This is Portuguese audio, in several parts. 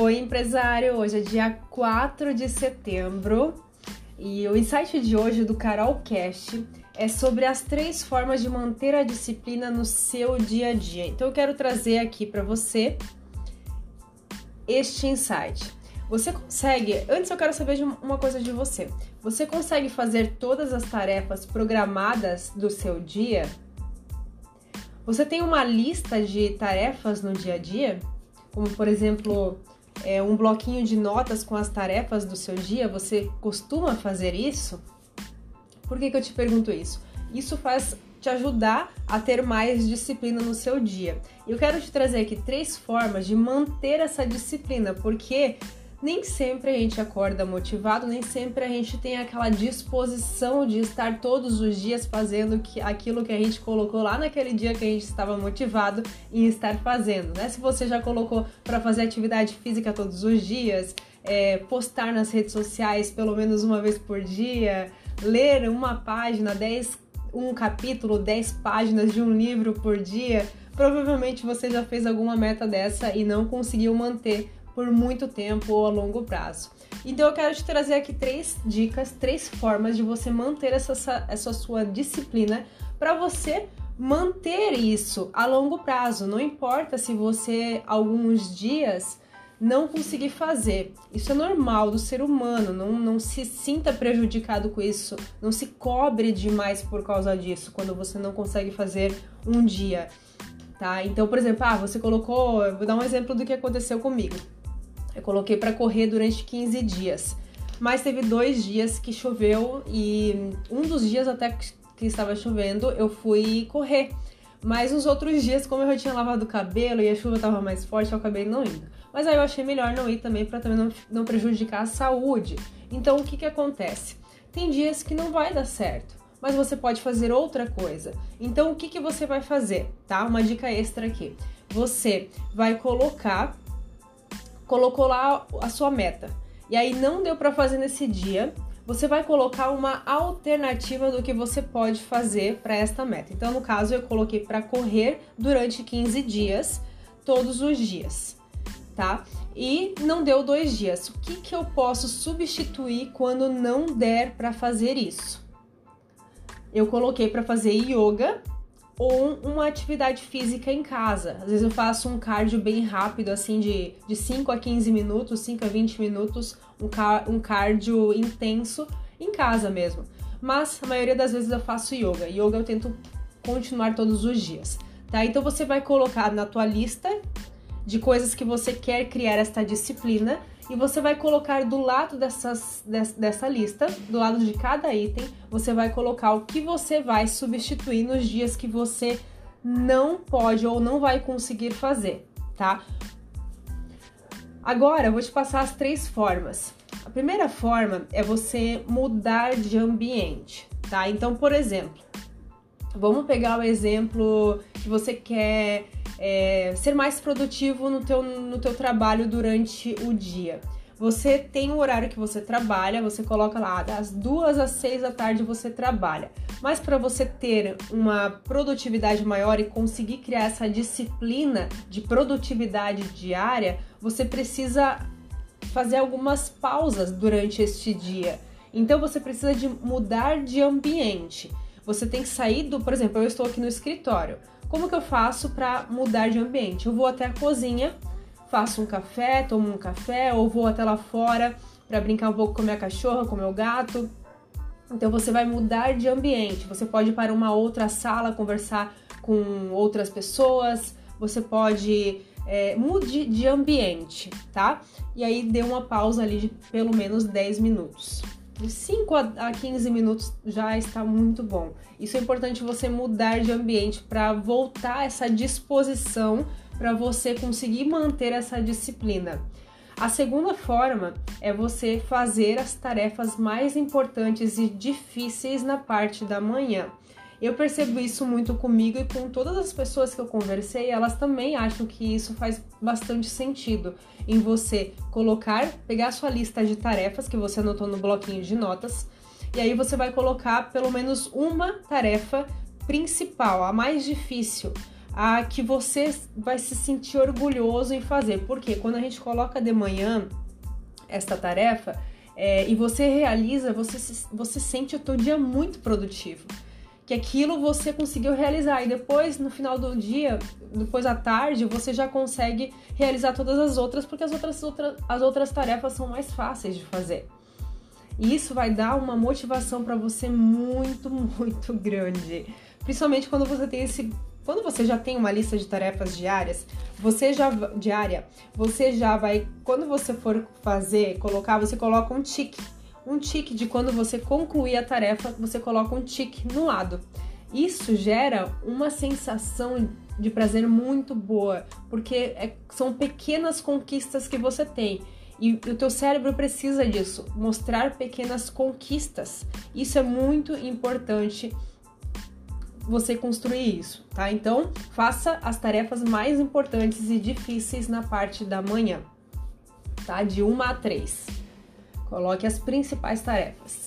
Oi, empresário! Hoje é dia 4 de setembro e o insight de hoje do Carol Cash é sobre as três formas de manter a disciplina no seu dia a dia. Então eu quero trazer aqui para você este insight. Você consegue, antes eu quero saber de uma coisa de você. Você consegue fazer todas as tarefas programadas do seu dia? Você tem uma lista de tarefas no dia a dia? Como por exemplo, é, um bloquinho de notas com as tarefas do seu dia? Você costuma fazer isso? Por que, que eu te pergunto isso? Isso faz te ajudar a ter mais disciplina no seu dia. Eu quero te trazer aqui três formas de manter essa disciplina, porque nem sempre a gente acorda motivado, nem sempre a gente tem aquela disposição de estar todos os dias fazendo que, aquilo que a gente colocou lá naquele dia que a gente estava motivado em estar fazendo, né? Se você já colocou para fazer atividade física todos os dias, é, postar nas redes sociais pelo menos uma vez por dia, ler uma página, 10, um capítulo, 10 páginas de um livro por dia, provavelmente você já fez alguma meta dessa e não conseguiu manter por muito tempo ou a longo prazo. Então eu quero te trazer aqui três dicas, três formas de você manter essa, essa sua disciplina para você manter isso a longo prazo. Não importa se você alguns dias não conseguir fazer. Isso é normal do ser humano, não, não se sinta prejudicado com isso, não se cobre demais por causa disso quando você não consegue fazer um dia. Tá? Então, por exemplo, ah, você colocou, vou dar um exemplo do que aconteceu comigo. Eu coloquei para correr durante 15 dias. Mas teve dois dias que choveu e um dos dias até que estava chovendo eu fui correr. Mas os outros dias, como eu já tinha lavado o cabelo e a chuva estava mais forte, eu acabei não indo. Mas aí eu achei melhor não ir também para também não, não prejudicar a saúde. Então o que que acontece? Tem dias que não vai dar certo, mas você pode fazer outra coisa. Então o que que você vai fazer, tá? Uma dica extra aqui. Você vai colocar colocou lá a sua meta e aí não deu para fazer nesse dia, você vai colocar uma alternativa do que você pode fazer para esta meta. Então, no caso, eu coloquei para correr durante 15 dias, todos os dias, tá? E não deu dois dias. O que, que eu posso substituir quando não der para fazer isso? Eu coloquei para fazer yoga ou uma atividade física em casa. Às vezes eu faço um cardio bem rápido, assim, de, de 5 a 15 minutos, 5 a 20 minutos, um, car um cardio intenso em casa mesmo. Mas a maioria das vezes eu faço yoga. Yoga eu tento continuar todos os dias, tá? Então você vai colocar na tua lista de coisas que você quer criar esta disciplina e você vai colocar do lado dessas, dessa lista, do lado de cada item, você vai colocar o que você vai substituir nos dias que você não pode ou não vai conseguir fazer, tá? Agora eu vou te passar as três formas. A primeira forma é você mudar de ambiente, tá? Então, por exemplo, vamos pegar o exemplo que você quer é, ser mais produtivo no teu, no teu trabalho durante o dia. Você tem o horário que você trabalha, você coloca lá das duas às seis da tarde você trabalha. Mas para você ter uma produtividade maior e conseguir criar essa disciplina de produtividade diária, você precisa fazer algumas pausas durante este dia. Então você precisa de mudar de ambiente. Você tem que sair do, por exemplo, eu estou aqui no escritório. Como que eu faço para mudar de ambiente? Eu vou até a cozinha, faço um café, tomo um café, ou vou até lá fora para brincar um pouco com minha cachorra, com meu gato. Então você vai mudar de ambiente. Você pode ir para uma outra sala conversar com outras pessoas. Você pode é, mude de ambiente, tá? E aí dê uma pausa ali de pelo menos 10 minutos de 5 a 15 minutos já está muito bom. Isso é importante você mudar de ambiente para voltar essa disposição para você conseguir manter essa disciplina. A segunda forma é você fazer as tarefas mais importantes e difíceis na parte da manhã. Eu percebo isso muito comigo e com todas as pessoas que eu conversei, elas também acham que isso faz bastante sentido em você colocar, pegar a sua lista de tarefas que você anotou no bloquinho de notas, e aí você vai colocar pelo menos uma tarefa principal, a mais difícil, a que você vai se sentir orgulhoso em fazer. Porque quando a gente coloca de manhã esta tarefa é, e você realiza, você, você sente o seu dia muito produtivo. Que aquilo você conseguiu realizar. E depois, no final do dia, depois à tarde, você já consegue realizar todas as outras, porque as outras, as outras tarefas são mais fáceis de fazer. E isso vai dar uma motivação para você muito, muito grande. Principalmente quando você tem esse quando você já tem uma lista de tarefas diárias, você já diária, você já vai, quando você for fazer, colocar, você coloca um tique, um tique de quando você concluir a tarefa, você coloca um tique no lado. Isso gera uma sensação de prazer muito boa, porque é, são pequenas conquistas que você tem. E o teu cérebro precisa disso, mostrar pequenas conquistas. Isso é muito importante você construir isso, tá? Então, faça as tarefas mais importantes e difíceis na parte da manhã, tá? De 1 a 3. Coloque as principais tarefas.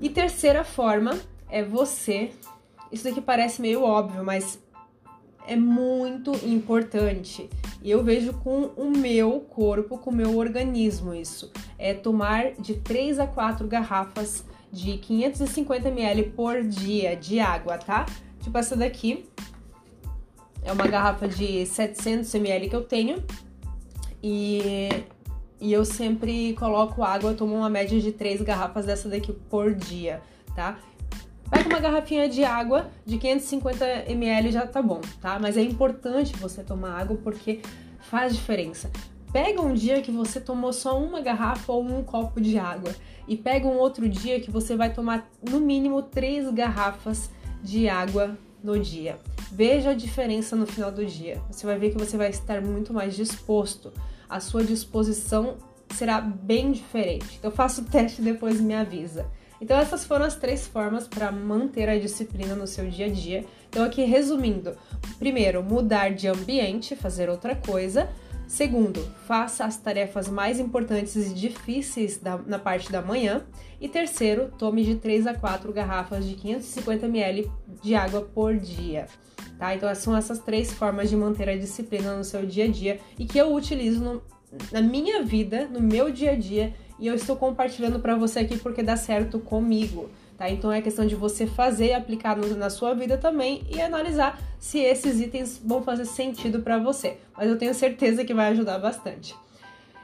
E terceira forma é você. Isso daqui parece meio óbvio, mas é muito importante. E eu vejo com o meu corpo, com o meu organismo isso. É tomar de 3 a 4 garrafas de 550 ml por dia de água, tá? Tipo essa daqui. É uma garrafa de 700 ml que eu tenho. E, e eu sempre coloco água, eu tomo uma média de 3 garrafas dessa daqui por dia, tá? Pega uma garrafinha de água de 550 ml já tá bom, tá? Mas é importante você tomar água porque faz diferença. Pega um dia que você tomou só uma garrafa ou um copo de água e pega um outro dia que você vai tomar no mínimo três garrafas de água no dia. Veja a diferença no final do dia. Você vai ver que você vai estar muito mais disposto. A sua disposição será bem diferente. Então faça o teste e depois me avisa. Então essas foram as três formas para manter a disciplina no seu dia a dia. Então aqui resumindo, primeiro, mudar de ambiente, fazer outra coisa. Segundo, faça as tarefas mais importantes e difíceis da, na parte da manhã. E terceiro, tome de 3 a 4 garrafas de 550 ml de água por dia. Tá? Então, são essas três formas de manter a disciplina no seu dia a dia e que eu utilizo no, na minha vida, no meu dia a dia, e eu estou compartilhando para você aqui porque dá certo comigo tá? Então é questão de você fazer e aplicar na sua vida também e analisar se esses itens vão fazer sentido para você. Mas eu tenho certeza que vai ajudar bastante.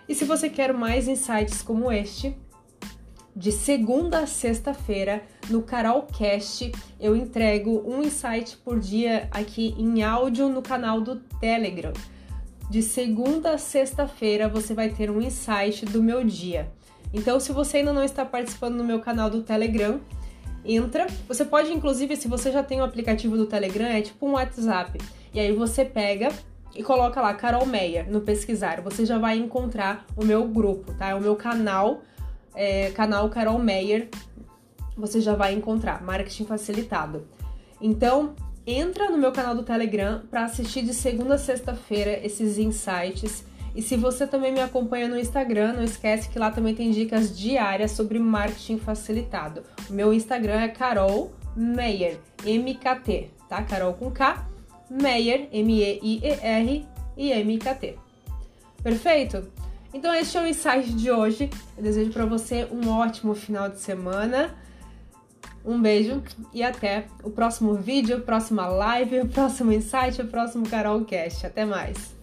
E se você quer mais insights como este, de segunda a sexta-feira no Carolcast eu entrego um insight por dia aqui em áudio no canal do Telegram. De segunda a sexta-feira você vai ter um insight do meu dia. Então, se você ainda não está participando no meu canal do Telegram, entra. Você pode, inclusive, se você já tem o aplicativo do Telegram, é tipo um WhatsApp. E aí você pega e coloca lá Carol Meyer no pesquisar. Você já vai encontrar o meu grupo, tá? É o meu canal, é, canal Carol Meyer. Você já vai encontrar marketing facilitado. Então, entra no meu canal do Telegram para assistir de segunda a sexta-feira esses insights e se você também me acompanha no Instagram, não esquece que lá também tem dicas diárias sobre marketing facilitado. O meu Instagram é Carol Meyer, M-K-T, tá? Carol com K, Meyer, M-E-I-E-R e M-K-T. Perfeito? Então este é o insight de hoje. Eu desejo para você um ótimo final de semana. Um beijo e até o próximo vídeo, próxima live, o próximo insight, o próximo Carolcast. Até mais!